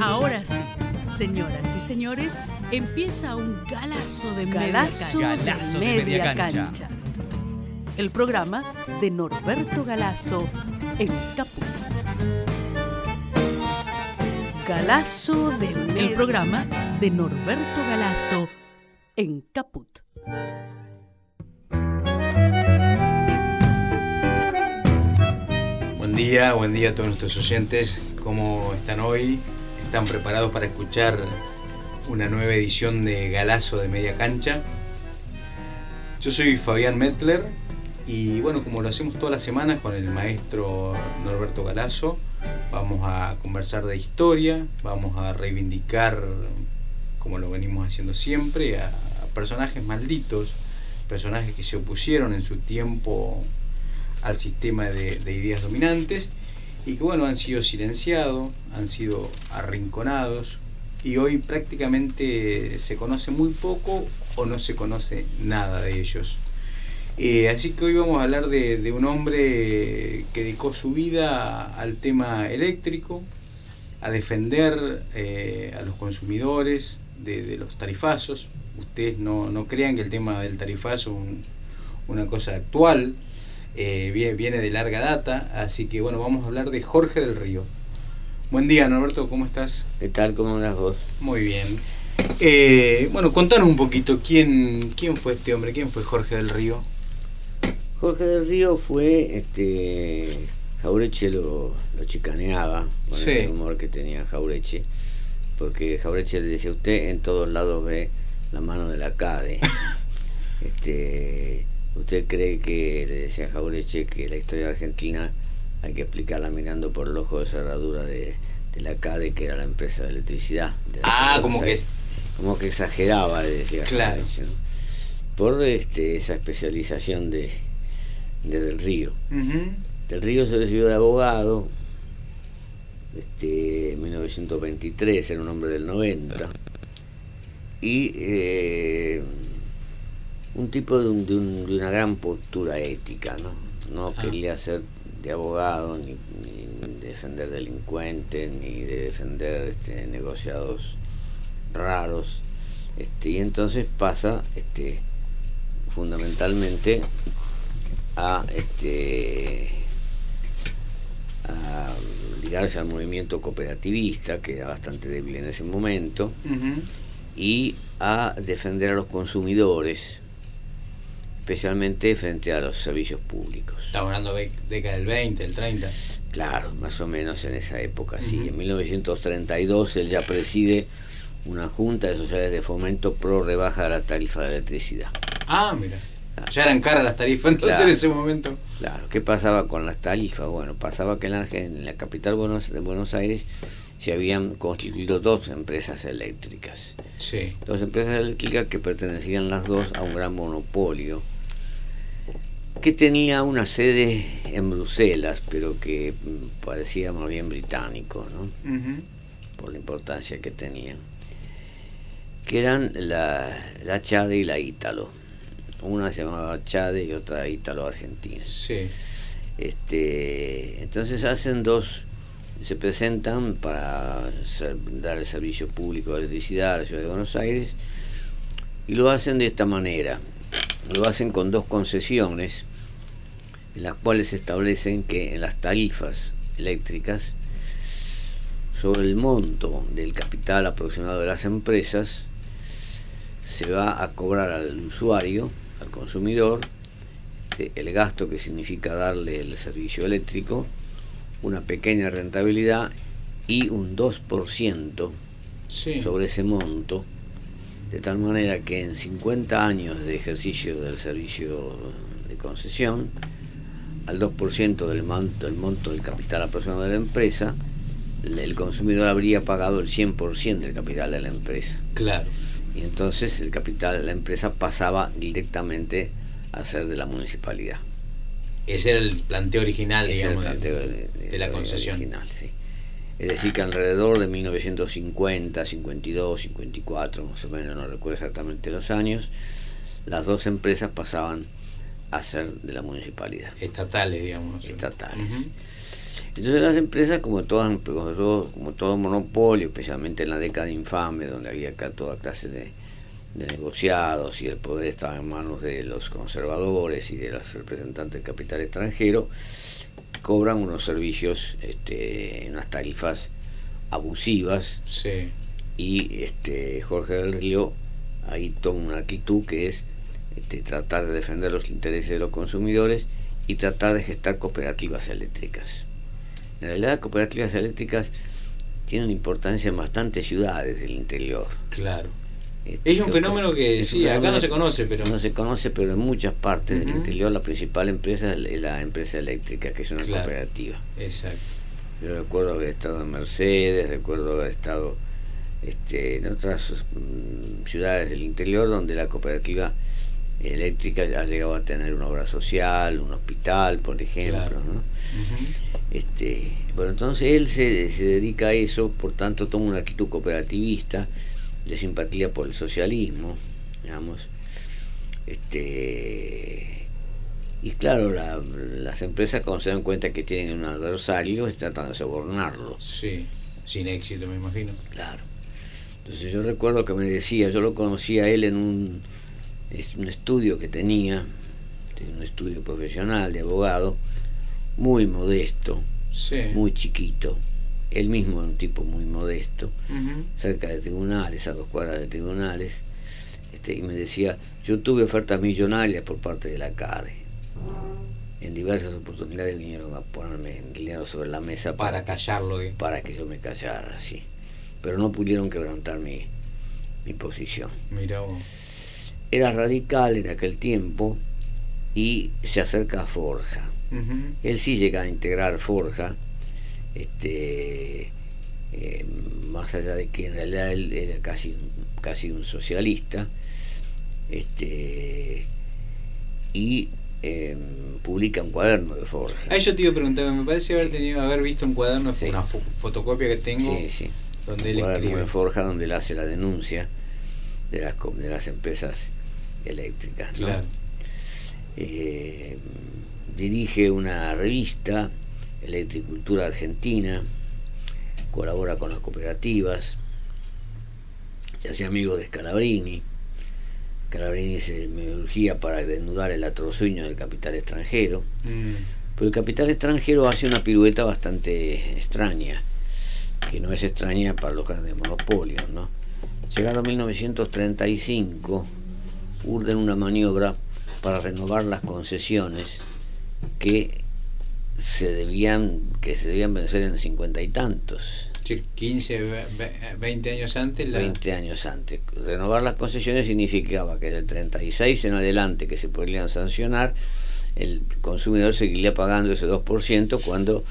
Ahora sí, señoras y señores, empieza un galazo de Galazo media de cancha. media cancha. El programa de Norberto Galazo en Caput. Galazo de media El programa de Norberto Galazo en Caput. Buen día, buen día a todos nuestros oyentes. ¿Cómo están hoy? ¿Están preparados para escuchar una nueva edición de Galazo de Media Cancha? Yo soy Fabián Metler y bueno, como lo hacemos todas las semanas con el maestro Norberto Galazo, vamos a conversar de historia, vamos a reivindicar, como lo venimos haciendo siempre, a, personajes malditos, personajes que se opusieron en su tiempo al sistema de ideas dominantes y que bueno han sido silenciados, han sido arrinconados y hoy prácticamente se conoce muy poco o no se conoce nada de ellos. Eh, así que hoy vamos a hablar de, de un hombre que dedicó su vida al tema eléctrico, a defender eh, a los consumidores de, de los tarifazos. Ustedes no, no crean que el tema del tarifazo es un- una cosa actual, eh, viene, viene de larga data, así que bueno, vamos a hablar de Jorge del Río. Buen día, Norberto, ¿cómo estás? ¿Qué tal? ¿Cómo andas vos? Muy bien. Eh, bueno, contanos un poquito quién, quién fue este hombre, quién fue Jorge del Río. Jorge del Río fue, este, Jaureche lo, lo chicaneaba con Sí. ese humor que tenía Jaureche, porque Jaureche le decía, usted en todos lados ve la mano de la CADE. este, usted cree que, le decía Jaureche, que la historia argentina hay que explicarla mirando por el ojo de cerradura de, de la CADE, que era la empresa de electricidad. de Ah, como que como que exageraba, le decía Claro. Jaureche, ¿no? por este, esa especialización de, de Del Río. Del Río se recibió de abogado este, en 1923, era un hombre del 90, y eh, un tipo de, un- de un- de una gran postura ética, ¿no? No Ah. quería ser de abogado, ni, ni defender delincuentes, ni de defender este, negociados raros, este, y entonces pasa este, fundamentalmente a este a ligarse al movimiento cooperativista que era bastante débil en ese momento y a defender a los consumidores especialmente frente a los servicios públicos Estamos hablando de década del 20, del 30. claro más o menos en esa época sí Ujú. en 1932 él ya preside una junta de sociedades de fomento pro rebaja de la tarifa de electricidad Ah, mira. Ya eran caras las tarifas entonces Claro. en ese momento. Claro, ¿qué pasaba con las tarifas? Bueno, pasaba que en la, en la capital Buenos- de Buenos Aires se habían constituido dos empresas eléctricas. Sí. Dos empresas eléctricas que pertenecían las dos a un gran monopolio que tenía una sede en Bruselas, pero que mm, parecía más bien británico, ¿no? Por la importancia que tenían, que eran la, la Chade y la Ítalo. Una se llamaba Chade y otra Ítalo Argentina. Sí. Este, entonces hacen dos, se presentan para ser- dar el servicio público de electricidad a la ciudad de Buenos Aires y lo hacen de esta manera. Lo hacen con dos concesiones en las cuales establecen que en las tarifas eléctricas sobre el monto del capital aproximado de las empresas se va a cobrar al usuario, al consumidor, este, el gasto que significa darle el servicio eléctrico, una pequeña rentabilidad y un 2% Sí. sobre ese monto, de tal manera que en 50 años de ejercicio del servicio de concesión, al 2% del monto, del monto del capital aproximado de la empresa, el consumidor habría pagado el 100% del capital de la empresa. Claro. Y entonces el capital de la empresa pasaba directamente a ser de la municipalidad. Ese era el planteo original, Ese era el digamos. de- planteo de, de la concesión. original, sí. Es decir, que alrededor de 1950, 52, 54, más o menos, no recuerdo exactamente los años, las dos empresas pasaban a ser de la municipalidad. Estatales, digamos. Estatales. Entonces las empresas, como todas, como todo monopolio, especialmente en la década infame, donde había acá toda clase de, negociados y el poder estaba en manos de los conservadores y de los representantes del capital extranjero, cobran unos servicios este, en unas tarifas abusivas. Y este, Jorge del Río ahí toma una actitud que es este, tratar de defender los intereses de los consumidores y tratar de gestar cooperativas eléctricas. En realidad, cooperativas eléctricas tienen importancia en bastantes ciudades del interior. Claro. Es un fenómeno que sí, acá no se conoce, pero... No se conoce, pero en muchas partes del interior la principal empresa es la empresa eléctrica, que es una cooperativa. Exacto. Yo recuerdo haber estado en Mercedes, recuerdo haber estado este, en otras mm, ciudades del interior donde la cooperativa eléctrica ha llegado a tener una obra social, un hospital, por ejemplo. ¿no? este, bueno, entonces él se, se, dedica a eso, por tanto toma una actitud cooperativista de simpatía por el socialismo, digamos. Este, y claro, las empresas cuando se dan cuenta que tienen un adversario, tratan de sobornarlo. Sí, sin éxito me imagino. Claro. Entonces yo recuerdo que me decía, yo lo conocía a él en un un estudio que tenía, un estudio profesional de abogado, muy modesto, muy chiquito. Él mismo era un tipo muy modesto, cerca de tribunales, a dos cuadras de tribunales, este, y me decía, yo tuve ofertas millonarias por parte de la CADE. En diversas oportunidades vinieron a ponerme dinero sobre la mesa para, callarlo. Para que yo me callara, sí. Pero no pudieron quebrantar mi, mi posición. Mira vos era radical en aquel tiempo y se acerca a Forja. Él sí llega a integrar Forja, este, eh, más allá de que en realidad él era casi, casi un socialista, este, y em, publica un cuaderno de Forja. Ah, yo te iba a preguntar, me parece haber, tenido, haber visto un cuaderno, una fotocopia que tengo, donde él escribe. de Forja, donde él hace la denuncia de las, de las empresas eléctricas. Eh, dirige una revista, Electricultura Argentina, colabora con las cooperativas, se hace amigo de Scalabrini. Scalabrini se me urgía para desnudar el atrosueño del capital extranjero. Mm. Pero el capital extranjero hace una pirueta bastante extraña, que no es extraña para los grandes monopolios. ¿no? Llegado 1935, urden una maniobra para renovar las concesiones que se debían que se debían vencer en cincuenta y tantos. 15, 20 años antes. 20 años antes. Renovar las concesiones significaba que del 36 en adelante que se podrían sancionar, el consumidor seguiría pagando ese 2% cuando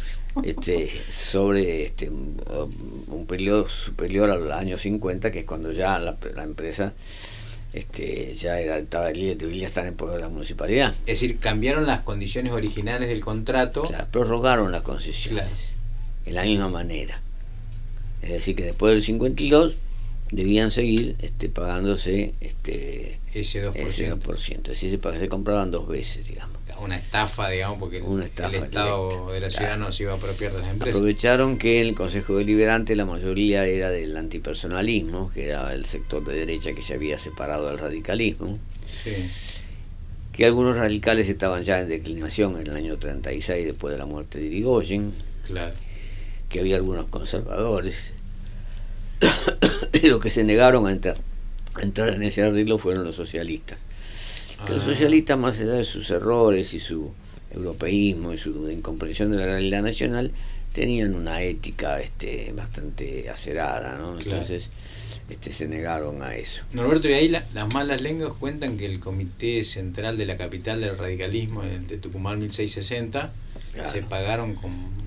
este, sobre este, un periodo superior al año 50, que es cuando ya la, la empresa este, ya era, estaba, debería estar en poder de la municipalidad. Es decir, cambiaron las condiciones originales del contrato. Claro, prorrogaron las concesiones en la misma manera. Es decir, que después del 52 debían seguir este, pagándose este, ese 2%. Ese 2%. Es decir, se compraban dos veces, digamos una estafa, digamos, porque el Estado de la ciudad no se iba a apropiar de las empresas. Aprovecharon que el Consejo Deliberante la mayoría era del antipersonalismo, que era el sector de derecha que se había separado del radicalismo. Que algunos radicales estaban ya en declinación en el año 36 después de la muerte de Irigoyen. Claro. Que había algunos conservadores. los que se negaron a entrar, a entrar en ese arreglo fueron los socialistas que los socialistas, más allá de sus errores y su europeísmo y su incomprensión de la realidad nacional, tenían una ética este, bastante acerada, ¿no? Entonces este, se negaron a eso. Norberto, y ahí las malas lenguas cuentan que el Comité Central de la Capital del Radicalismo de, Tucumán 1660 se pagaron con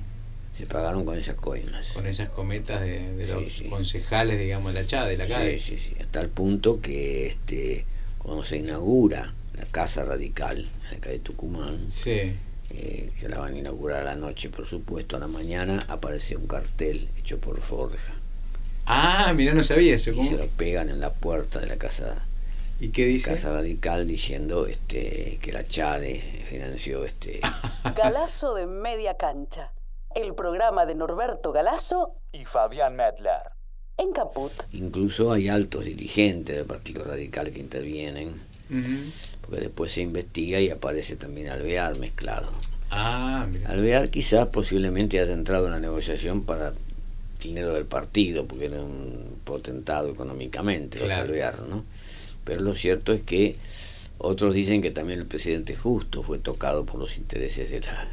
se pagaron con esas coimas. Con esas cometas de, los concejales, digamos, de la CHA, de la calle. Sí, sí, sí, hasta el punto que este, cuando se inaugura la Casa Radical, acá de Tucumán. Sí. Eh, que la van a inaugurar a la noche, por supuesto, a la mañana aparece un cartel hecho por Forja. Ah, mira, no sabía eso. ¿cómo? Y se lo pegan en la puerta de la casa. ¿Y qué dice? Casa Radical diciendo este que la Chade financió este. Galazo de media cancha. El programa de Norberto Galazo y Fabián Medler. En Caput. Incluso hay altos dirigentes del Partido Radical que intervienen, porque después se investiga y aparece también Alvear mezclado. Ah, mira. Alvear quizás posiblemente haya entrado en una negociación para dinero del partido, porque era un potentado económicamente, Claro. Alvear, ¿no? Pero lo cierto es que otros dicen que también el presidente Justo fue tocado por los intereses de la,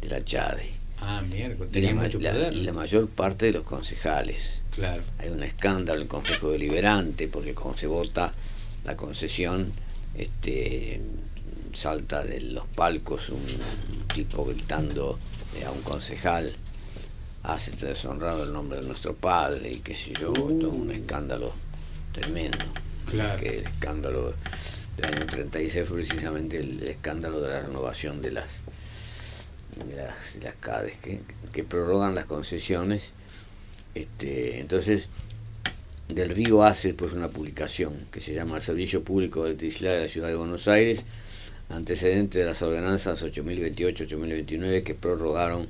de la Chade. Ah. Y Tenía la, ma- mucho la- poder. y la mayor parte de los concejales. Claro. Hay un escándalo en el Consejo Deliberante porque cuando se vota la concesión, este, salta de los palcos un tipo gritando eh, a un concejal, hace este deshonrado el nombre de nuestro padre y qué sé yo, todo un escándalo tremendo. Claro. Que el escándalo del año 36 fue precisamente el, el escándalo de la renovación de las de las, de las CADES que, que prorrogan las concesiones. Este, entonces, Del Río hace pues una publicación que se llama El Servicio Público de Electricidad de la Ciudad de Buenos Aires, antecedente de las ordenanzas 8028-8029 que prorrogaron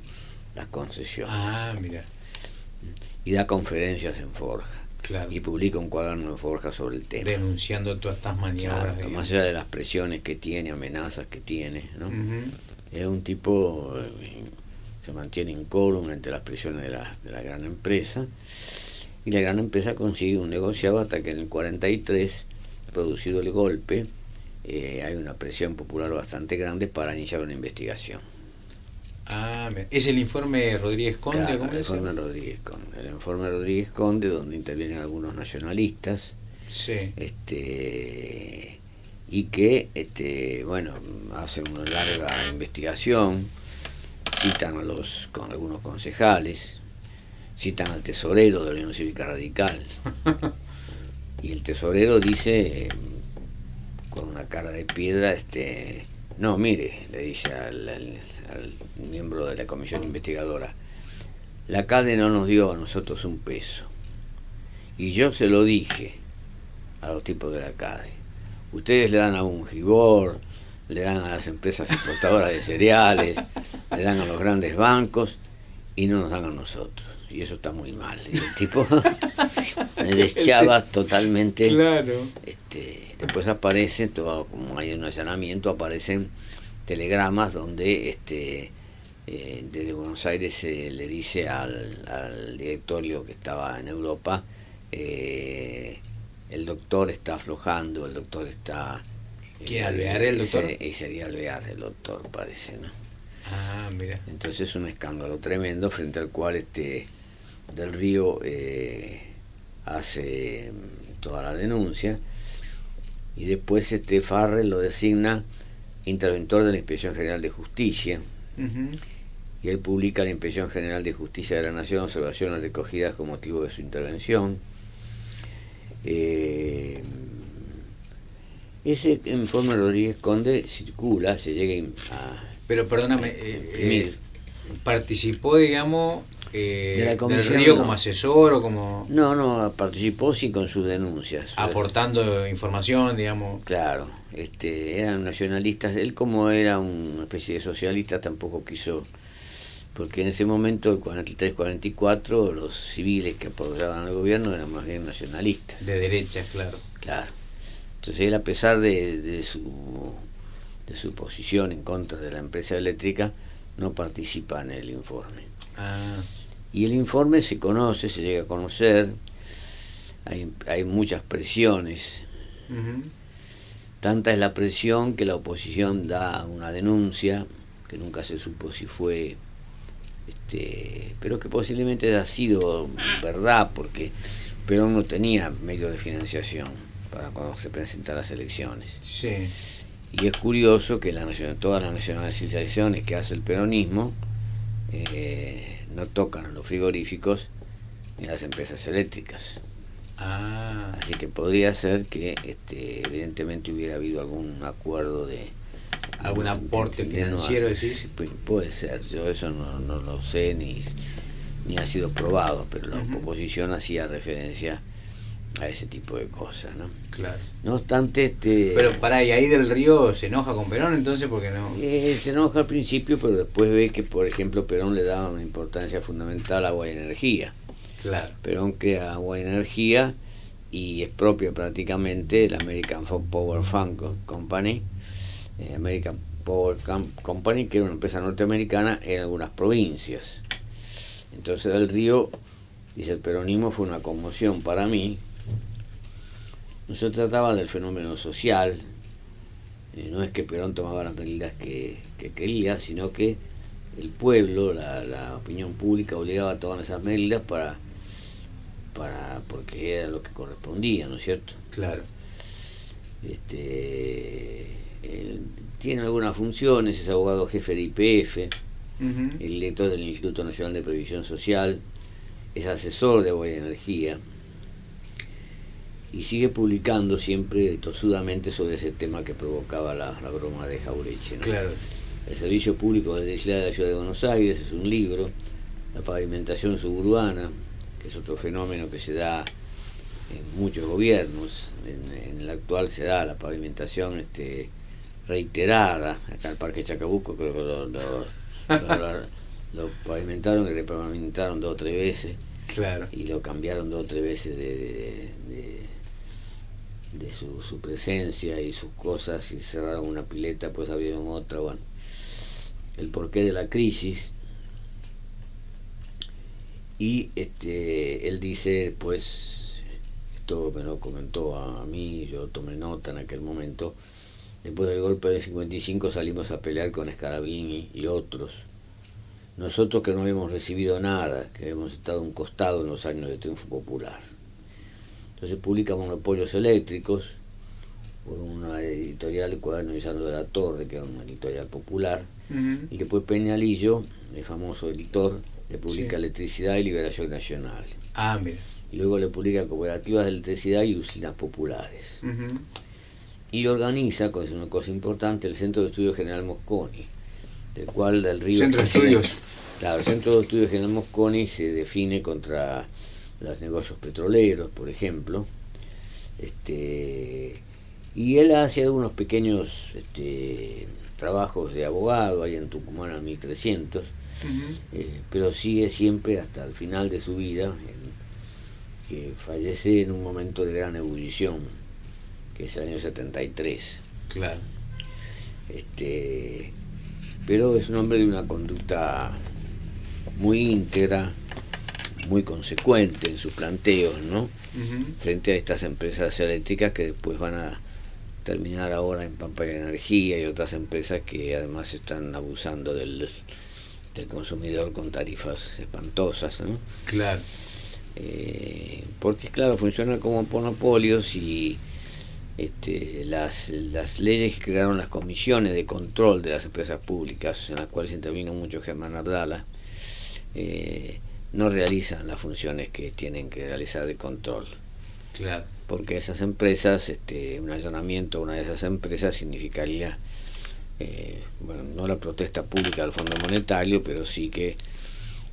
las concesiones. Ah, mira. Y da conferencias en Forja. Claro. Y publica un cuaderno en Forja sobre el tema. Denunciando todas estas maniobras. Claro, de más allá de las presiones que tiene, amenazas que tiene, ¿no? Es un tipo, eh, se mantiene incólume entre las presiones de la, de la gran empresa y la gran empresa consigue un negociado hasta que en el 43, producido el golpe, eh, hay una presión popular bastante grande para iniciar una investigación. Ah. ¿Es el informe Rodríguez Conde? Claro, ¿cómo el es? informe Rodríguez Conde, el informe Rodríguez Conde, donde intervienen algunos nacionalistas, Sí. este y que este bueno hacen una larga investigación citan a los con algunos concejales citan al tesorero de la Unión Cívica Radical y el tesorero dice eh, con una cara de piedra este no mire le dice al, al- al miembro de la comisión investigadora la CADE no nos dio a nosotros un peso y yo se lo dije a los tipos de la CADE. Ustedes le dan a un Gibor, le dan a las empresas exportadoras de cereales, le dan a los grandes bancos y no nos dan a nosotros. Y eso está muy mal. Y el tipo me deschaba totalmente. Claro. Este, después aparece, todo, como hay un allanamiento, aparecen telegramas donde este, eh, desde Buenos Aires se le dice al, al directorio que estaba en Europa, eh, el doctor está aflojando, el doctor está... ¿Quién, Alvear, el doctor? Y sería Alvear el doctor, parece, ¿no? Ah, mira. Entonces un escándalo tremendo frente al cual este del Río eh, hace mm, toda la denuncia. Y después este Farrell lo designa interventor de la Inspección General de Justicia. Y él publica la Inspección General de Justicia de la Nación observaciones recogidas con motivo de su intervención. Eh, ese informe Rodríguez Conde circula, se llega a Pero perdóname, eh, eh, participó, digamos, eh, De la del Río no. como asesor o como No, no, participó sí con sus denuncias. aportando información, digamos. Claro, este, eran nacionalistas. Él como era una especie de socialista tampoco quiso, porque en ese momento, el 43-44, los civiles que apoyaban al gobierno eran más bien nacionalistas. De derecha, claro. Claro. Entonces él a pesar de, de su de su posición en contra de la empresa eléctrica, no participa en el informe. Ah, Y el informe se conoce, se llega a conocer, hay, hay muchas presiones, tanta es la presión que la oposición da una denuncia, que nunca se supo si fue, este, pero que posiblemente ha sido verdad, porque Perón no tenía medios de financiación para cuando se presentan las elecciones. sí. Y es curioso que la, todas las nacionalizaciones que hace el peronismo eh, no tocan los frigoríficos ni las empresas eléctricas. Ah, Así que podría ser que este, evidentemente hubiera habido algún acuerdo de... ¿Algún aporte de- de- financiero, no, sí, pu- puede ser, yo eso no, no lo sé ni, ni ha sido probado, pero la Ujú. oposición hacía referencia a ese tipo de cosas, ¿no? Claro. No obstante, este... Pero para y ahí del Río se enoja con Perón entonces porque no... Eh, se enoja al principio, pero después ve que, por ejemplo, Perón le daba una importancia fundamental a agua y energía. Claro. Perón crea agua y energía y es propia prácticamente la American Power Fund Company, eh, American Power Company, que era una empresa norteamericana en algunas provincias. Entonces del Río, dice el peronismo, fue una conmoción para mí, no se trataba del fenómeno social, eh, no es que Perón tomaba las medidas que, quería, sino que el pueblo, la, opinión pública obligaba a tomar esas medidas para, para porque era lo que correspondía, ¿no es cierto? Claro. Este, tiene algunas funciones, es abogado jefe de IPF, el director del Instituto Nacional de Previsión Social, es asesor de agua y energía, y sigue publicando siempre tosudamente sobre ese tema que provocaba la, broma de Jaureche. Claro. El Servicio Público de la Ciudad de Buenos Aires es un libro, la pavimentación suburbana, que es otro fenómeno que se da en muchos gobiernos, en, el actual se da la pavimentación este, reiterada, acá en el Parque Chacabuco creo que lo, lo, pavimentaron, que repavimentaron dos o tres veces, claro. y lo cambiaron dos o tres veces de de su, su, presencia y sus cosas y cerraron una pileta, pues abrieron otra, bueno. El porqué de la crisis. Y este, él dice, pues, esto me lo comentó a mí, yo tomé nota en aquel momento, después del golpe del 55 salimos a pelear con Scarabini y otros. Nosotros que no habíamos recibido nada, que hemos estado un costado en los años de triunfo popular entonces publica Monopolios Eléctricos por una editorial, Cuaderno de de la Torre, que era una editorial popular, y después Peñalillo, el famoso editor, le publica Electricidad y Liberación Nacional. Ah, mira. Y luego le publica Cooperativas de Electricidad y Usinas Populares. Y organiza, que es una cosa importante, el Centro de Estudios General Mosconi, del cual del río... Centro de Estudios. Claro, el Centro de Estudios General Mosconi se define contra los negocios petroleros, por ejemplo. Este, y él hace algunos pequeños este, trabajos de abogado ahí en Tucumán a 1300, eh, pero sigue siempre hasta el final de su vida, que fallece en un momento de gran ebullición, que es el año 73. Claro. Este, pero es un hombre de una conducta muy íntegra, muy consecuente en sus planteos, ¿no? Frente a estas empresas eléctricas que después van a terminar ahora en Pampa de Energía y otras empresas que además están abusando del, del consumidor con tarifas espantosas, ¿no? Claro. Eh, porque claro, funcionan como monopolios y este, las, las leyes que crearon las comisiones de control de las empresas públicas, en las cuales intervino mucho Germán Abdala, eh, no realizan las funciones que tienen que realizar de control. Claro. Porque esas empresas, este, un allanamiento a una de esas empresas significaría, eh, bueno, no la protesta pública del Fondo Monetario, pero sí que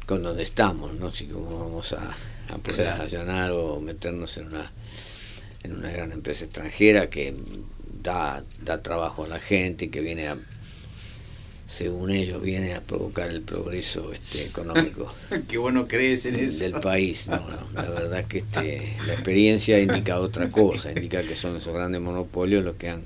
con donde estamos, ¿no? Si como vamos a, a poder allanar o meternos en una en una gran empresa extranjera que da, da trabajo a la gente y que viene a según ellos, viene a provocar el progreso este, económico. Qué bueno crees en eso. Del país. No, la verdad que este, la experiencia indica otra cosa, indica que son esos grandes monopolios los que han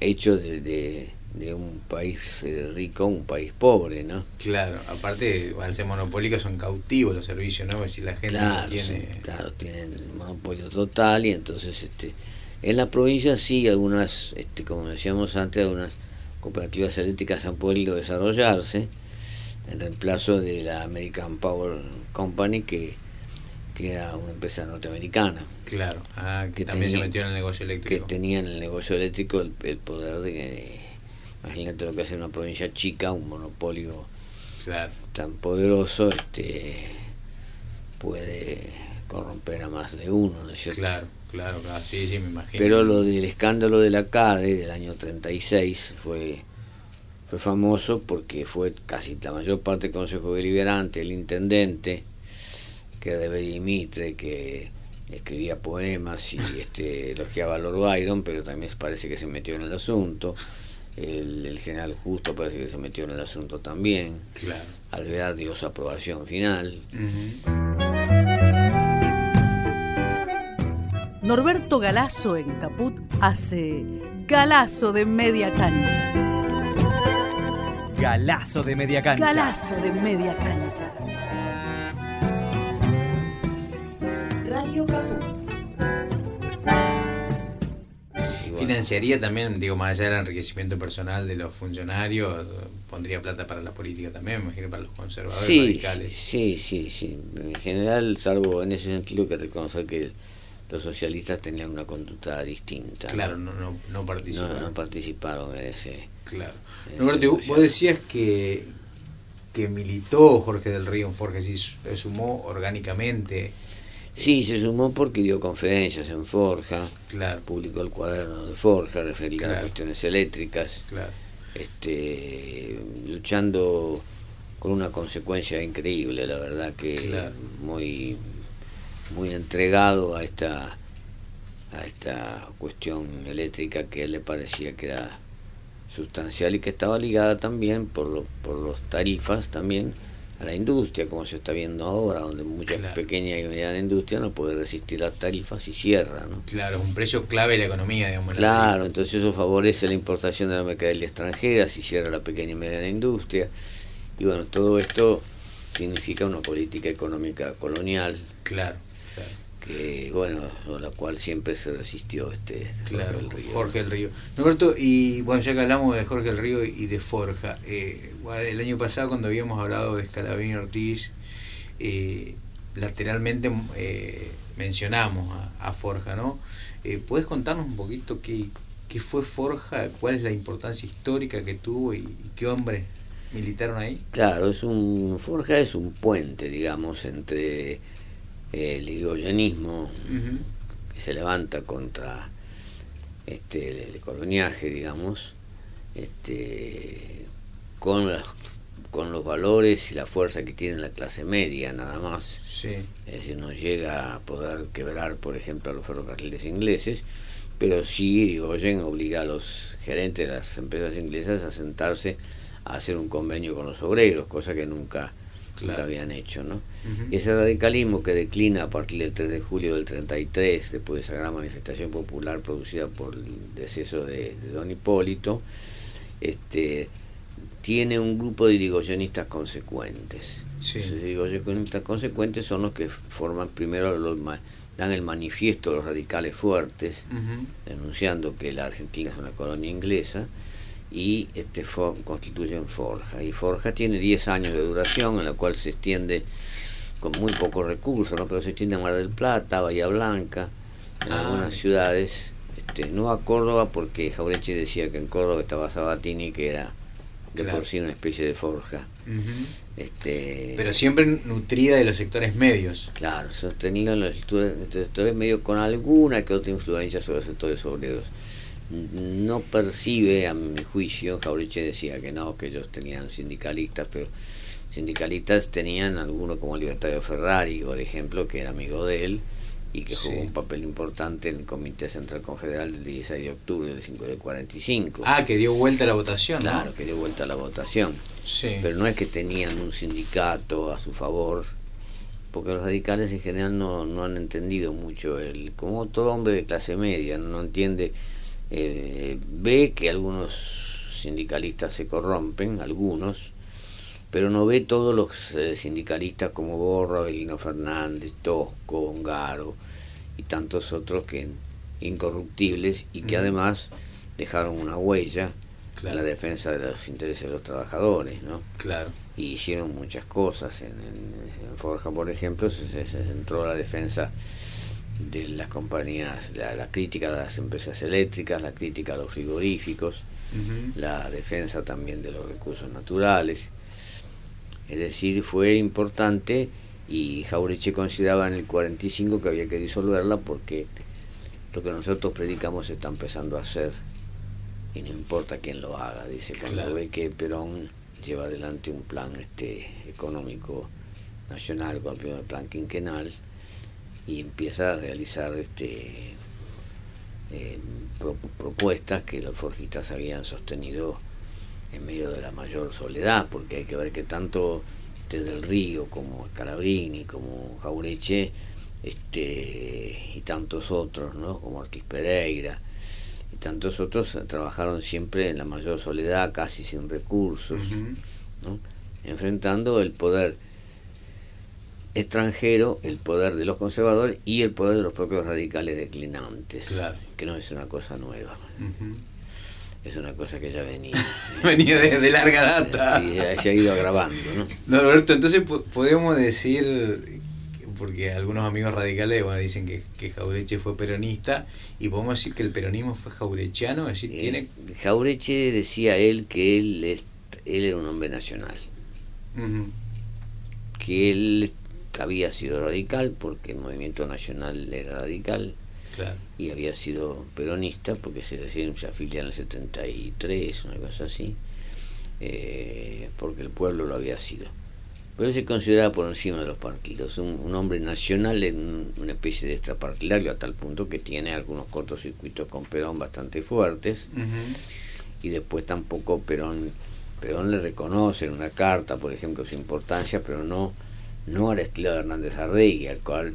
hecho de, de, un país eh, rico un país pobre, ¿no? Claro, aparte al ser monopólicos son cautivos los servicios, ¿no? Si la gente no tiene... claro, tienen monopolio total y entonces este en la provincia sí algunas, este, como decíamos antes, algunas cooperativas eléctricas han podido desarrollarse en reemplazo de la American Power Company que, que era una empresa norteamericana. Claro, ah, que también se metió en el negocio eléctrico. Que tenía en el negocio eléctrico el, poder de, imagínate lo que hace una provincia chica, un monopolio tan poderoso, este puede corromper a más de uno, ¿no es cierto? Claro. Claro, claro, sí, sí, me imagino. Pero lo del escándalo de la CADE del año 36 fue, fue famoso porque fue casi la mayor parte del Consejo Deliberante, el intendente, que era de Mitre, que escribía poemas y este, elogiaba a Lord Byron, pero también parece que se metió en el asunto. El, general Justo parece que se metió en el asunto también. Claro. Alvear dio su aprobación final. Norberto Galazo en Caput hace Galazo de media cancha. Galazo de media cancha. Galazo de media cancha. Radio Caput. Financiaría también, digo, más allá del enriquecimiento personal de los funcionarios, pondría plata para la política también, me imagino, para los conservadores Sí, radicales. sí, sí, sí. En general, salvo en ese sentido que reconocer que los socialistas tenían una conducta distinta. Claro, no, no, no participaron. No, no participaron en ese. Claro. en Roberto, ese vos decías que, que militó Jorge del Río en Forja, y se sumó orgánicamente. Sí, se sumó porque dio conferencias en Forja, Claro, publicó el cuaderno de Forja referido a Claro. cuestiones eléctricas, claro. este, luchando con una consecuencia increíble, la verdad que Claro. muy, muy entregado a esta, a esta cuestión eléctrica que le parecía que era sustancial y que estaba ligada también por, lo, por los tarifas también a la industria, como se está viendo ahora, donde mucha Claro. pequeña y mediana industria no puede resistir las tarifas y cierra, ¿no? Claro, es un precio clave de la economía, digamos. la Claro, entonces eso favorece la importación de la mercadería extranjera, si cierra la pequeña y mediana industria. Y bueno, todo esto significa una política económica colonial Claro, claro. que, bueno, a la cual siempre se resistió este Jorge del Río. Jorge Río. Roberto, y bueno, ya que hablamos de Jorge del Río y de Forja, eh, el año pasado cuando habíamos hablado de Scalabrini Ortiz, eh, lateralmente eh, mencionamos a, a Forja, ¿no? ¿Puedes contarnos un poquito qué, qué fue Forja, cuál es la importancia histórica que tuvo y, y qué hombres militaron ahí? Claro, es un Forja es un puente, digamos, entre el irigoyenismo Ujú. que se levanta contra este el coloniaje, digamos, este con las con los valores y la fuerza que tiene la clase media nada más. Sí, Es decir, no llega a poder quebrar, por ejemplo, a los ferrocarriles ingleses, pero sí Irigoyen obliga a los gerentes de las empresas inglesas a sentarse a hacer un convenio con los obreros, cosa que nunca, Claro. habían hecho, ¿no? Ujú. Ese radicalismo que declina a partir del 3 de julio del 33, después de esa gran manifestación popular producida por el deceso de, de don Hipólito, este, tiene un grupo de irigoyenistas consecuentes. Sí. Esos irigoyenistas consecuentes son los que forman primero, los, dan el manifiesto de los radicales fuertes, Ujú. denunciando que la Argentina es una colonia inglesa y este constituyen Forja. Y Forja tiene 10 años de duración, en la cual se extiende con muy pocos recursos, ¿no? pero se extiende a Mar del Plata, Bahía Blanca, en Ah, algunas ciudades, este, no a Córdoba, porque Jaureche decía que en Córdoba estaba Sabatini, que era de Claro. por sí una especie de forja. Este, Pero siempre nutrida de los sectores medios. Claro, sostenido en los sectores medios con alguna que otra influencia sobre los sectores obreros. No percibe, a mi juicio, Jaureche decía que no, que ellos tenían sindicalistas, pero sindicalistas tenían alguno como Libertario Ferrari, por ejemplo, que era amigo de él y que jugó un papel importante en el Comité Central Confederal del 16 de octubre del 5 del 45. Ah, que dio vuelta a la votación, ¿no? claro, que dio vuelta a la votación Sí. pero no es que tenían un sindicato a su favor, porque los radicales en general no, no han entendido mucho, el como todo hombre de clase media, no entiende, eh, ve que algunos sindicalistas se corrompen, algunos, pero no ve todos los eh, sindicalistas como Borra, Abelino Fernández, Tosco, Ongaro y tantos otros que incorruptibles y que además dejaron una huella Claro. en la defensa de los intereses de los trabajadores, ¿no? Claro. Y hicieron muchas cosas. En, en- en Forja, por ejemplo, se, se- se centró la defensa de las compañías, la, la crítica a las empresas eléctricas, la crítica a los frigoríficos, la defensa también de los recursos naturales. Es decir, fue importante y Jaureche consideraba en el 45 que había que disolverla porque lo que nosotros predicamos se está empezando a hacer y no importa quién lo haga, dice, cuando Claro. ve que Perón lleva adelante un plan este económico nacional, con el primer plan quinquenal, y empieza a realizar este eh, pro- propuestas que los forjistas habían sostenido en medio de la mayor soledad, porque hay que ver que tanto desde el Río como Calabrini, como Jaureche, este, y tantos otros, ¿no? como Ortiz Pereira, y tantos otros trabajaron siempre en la mayor soledad, casi sin recursos. ¿no? enfrentando el poder extranjero, el poder de los conservadores y el poder de los propios radicales declinantes, Claro. que no es una cosa nueva, es una cosa que ya venía. Venía de, de larga data. Sí, ya se ha ido agravando, ¿no? No, Roberto, entonces po- podemos decir, que- porque algunos amigos radicales bueno, dicen que, que Jaureche fue peronista, y podemos decir que el peronismo fue jaurechiano, es decir, Eh, tiene... Jaureche decía él que él, él era un hombre nacional, que él había sido radical porque el movimiento nacional era radical Claro. y había sido peronista porque se, decía- se afilia en el 73, una cosa así, eh, porque el pueblo lo había sido. Pero se consideraba por encima de los partidos, un, un hombre nacional en una especie de extrapartidario a tal punto que tiene algunos cortocircuitos con Perón bastante fuertes y después tampoco Perón Perón le reconoce en una carta, por ejemplo, su importancia, pero no no al estilo de Hernández Arregui, al cual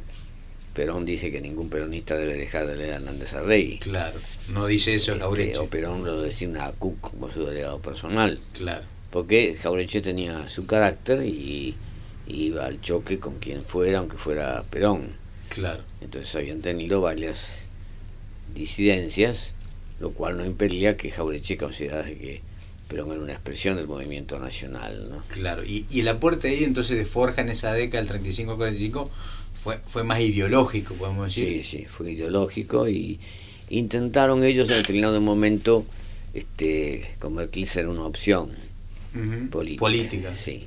Perón dice que ningún peronista debe dejar de leer a Hernández Arregui. Claro, no dice eso Este, Jaureche. o Perón lo designa a Cook como su delegado personal, Claro, porque Jaureche tenía su carácter y iba al choque con quien fuera, aunque fuera Perón. claro. Entonces habían tenido varias disidencias, lo cual no impedía que Jaureche considerase que Perón era una expresión del movimiento nacional. ¿no? Claro, y, y el aporte ahí entonces de Forja en esa década, del 35-45, fue, fue más ideológico, podemos Sí, decir. sí, fue ideológico y intentaron ellos en determinado momento este, convertirse en una opción política. Política, Sí,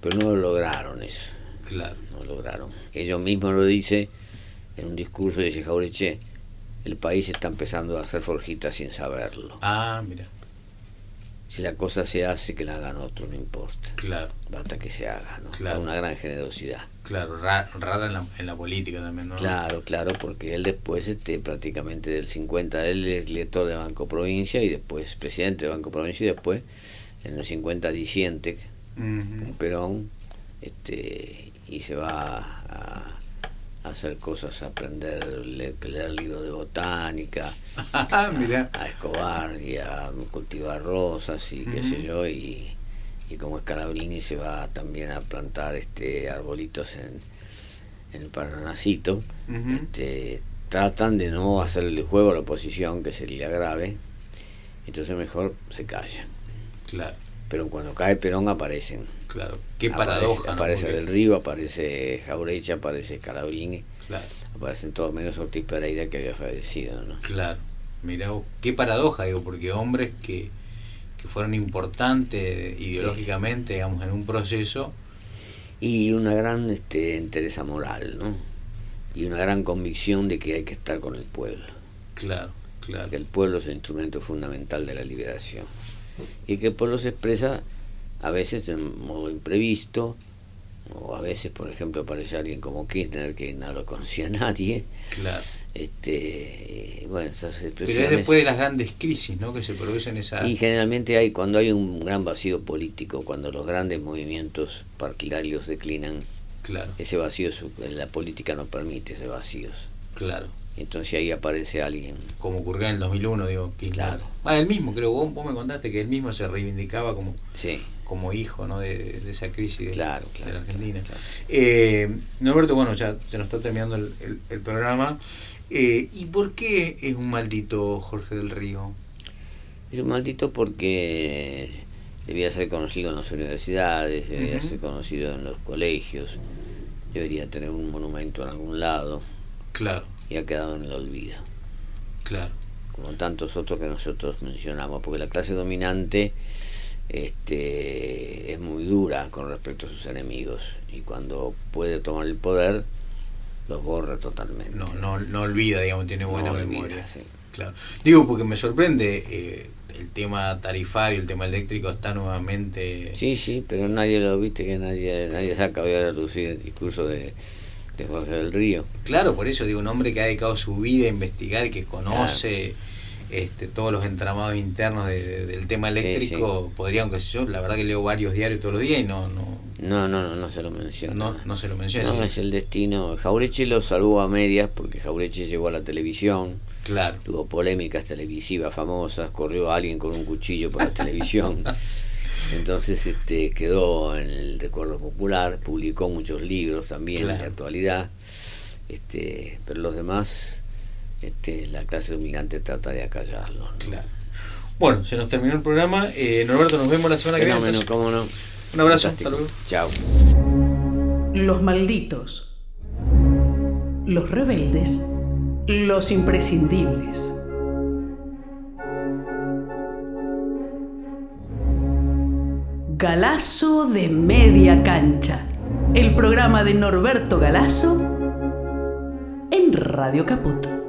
pero no lo lograron eso, claro. no lo lograron. Ellos mismos lo dice en un discurso, dice Jaureche, el país está empezando a hacer forjitas sin saberlo. Ah, mira, Si la cosa se hace, que la hagan otros, no importa. claro, Basta que se haga, ¿no? Claro. Con una gran generosidad. claro, ra- rara en la, en la política también, ¿no? Claro, claro, porque él después, este, prácticamente del 50, él es director de Banco Provincia y después presidente de Banco Provincia y después en el 50 disiente con Ujú. Perón este, y se va a hacer cosas, a aprender, le- leer libros de botánica, Ah, mira, a Escobar y a cultivar rosas y qué sé yo y, y como Scalabrini se va también a plantar este arbolitos en, en el Paranacito este, tratan de no hacerle juego a la oposición que sería grave entonces mejor se callan. Claro, pero cuando cae Perón aparecen. Claro. Qué Aparece- paradoja, aparece Del Río aparece Jaureche aparece Scalabrini Claro, aparecen todos menos Ortiz Pereira que había fallecido ¿no? claro. Mira, vos, qué paradoja, digo, porque hombres que, que fueron importantes ideológicamente, digamos, en un proceso, y una gran este, entereza moral, ¿no? Y una gran convicción de que hay que estar con el pueblo, claro, claro. que el pueblo es el instrumento fundamental de la liberación. Y que el pueblo se expresa a veces de modo imprevisto, o a veces, por ejemplo, aparece alguien como Kirchner que no lo conocía nadie. Claro. Este, bueno, esas Pero expresiones. es después de las grandes crisis, ¿no? Que se producen esas... Y generalmente hay, cuando hay un gran vacío político, cuando los grandes movimientos partidarios declinan, Claro, ese vacío, su- la política no permite ese vacío. claro. Entonces ahí aparece alguien. Como ocurrió en el 2001, digo, Kirchner. Claro. Ah, él mismo, creo, vos, vos me contaste que él mismo se reivindicaba como, Sí, como hijo, ¿no? De, de esa crisis de, claro, de claro. la Argentina. claro. Eh, Norberto, bueno, ya se nos está terminando el, el- el programa. Eh, ¿Y por qué es un maldito Jorge del Río? Es un maldito porque debía ser conocido en las universidades, debía ser conocido en los colegios, debería tener un monumento en algún lado Claro, y ha quedado en el olvido. claro. como tantos otros que nosotros mencionamos, porque la clase dominante este, es muy dura con respecto a sus enemigos y cuando puede tomar el poder los borra totalmente. No, no, no olvida, digamos, tiene No buena olvida, memoria. sí. Claro. Digo, porque me sorprende eh, el tema tarifario, el tema eléctrico está nuevamente... Sí, sí, pero nadie lo viste que nadie nadie saca hoy a reducir el discurso de de Jorge del Río. Claro, por eso digo, un hombre que ha dedicado su vida a investigar, que conoce este, todos los entramados internos de- de- del tema Sí, eléctrico, podría, aunque sé yo, la verdad que leo varios diarios todos los días y no, no, No, no, no, no se lo menciona. no, no se lo menciona. No, sí. es el destino. Jaureche lo salvó a medias porque Jaureche llegó a la televisión, Claro. tuvo polémicas televisivas famosas, corrió a alguien con un cuchillo por la televisión. Entonces este quedó en el recuerdo popular, publicó muchos libros también Claro. de actualidad. Este, pero los demás este, la clase dominante trata de acallarlos. ¿no? Claro. Bueno, se nos terminó el programa. Eh, Norberto, nos vemos la semana que viene. Entonces. cómo no. Un abrazo, Fantástico. hasta luego. Chao. Los malditos. Los rebeldes. Los imprescindibles. Galazo de media cancha. El programa de Norberto Galazo en Radio Caput.